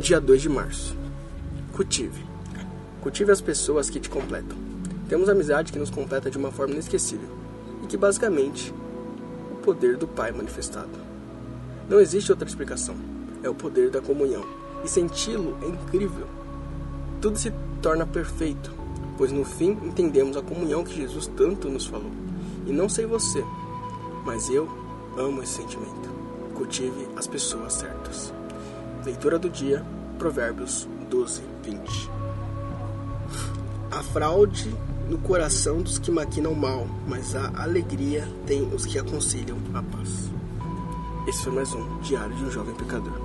Dia 2 de março. Cultive. Cultive as pessoas que te completam. Temos amizade que nos completa de uma forma inesquecível e que basicamente o poder do Pai manifestado. Não existe outra explicação. É o poder da comunhão. E senti-lo é incrível. Tudo se torna perfeito, pois no fim entendemos a comunhão que Jesus tanto nos falou. E não sei você, mas eu amo esse sentimento. Cultive as pessoas certas. Leitura do dia, Provérbios 12, 20. A fraude no coração dos que maquinam mal, mas a alegria tem os que aconselham a paz. Esse foi mais um Diário de um Jovem Pecador.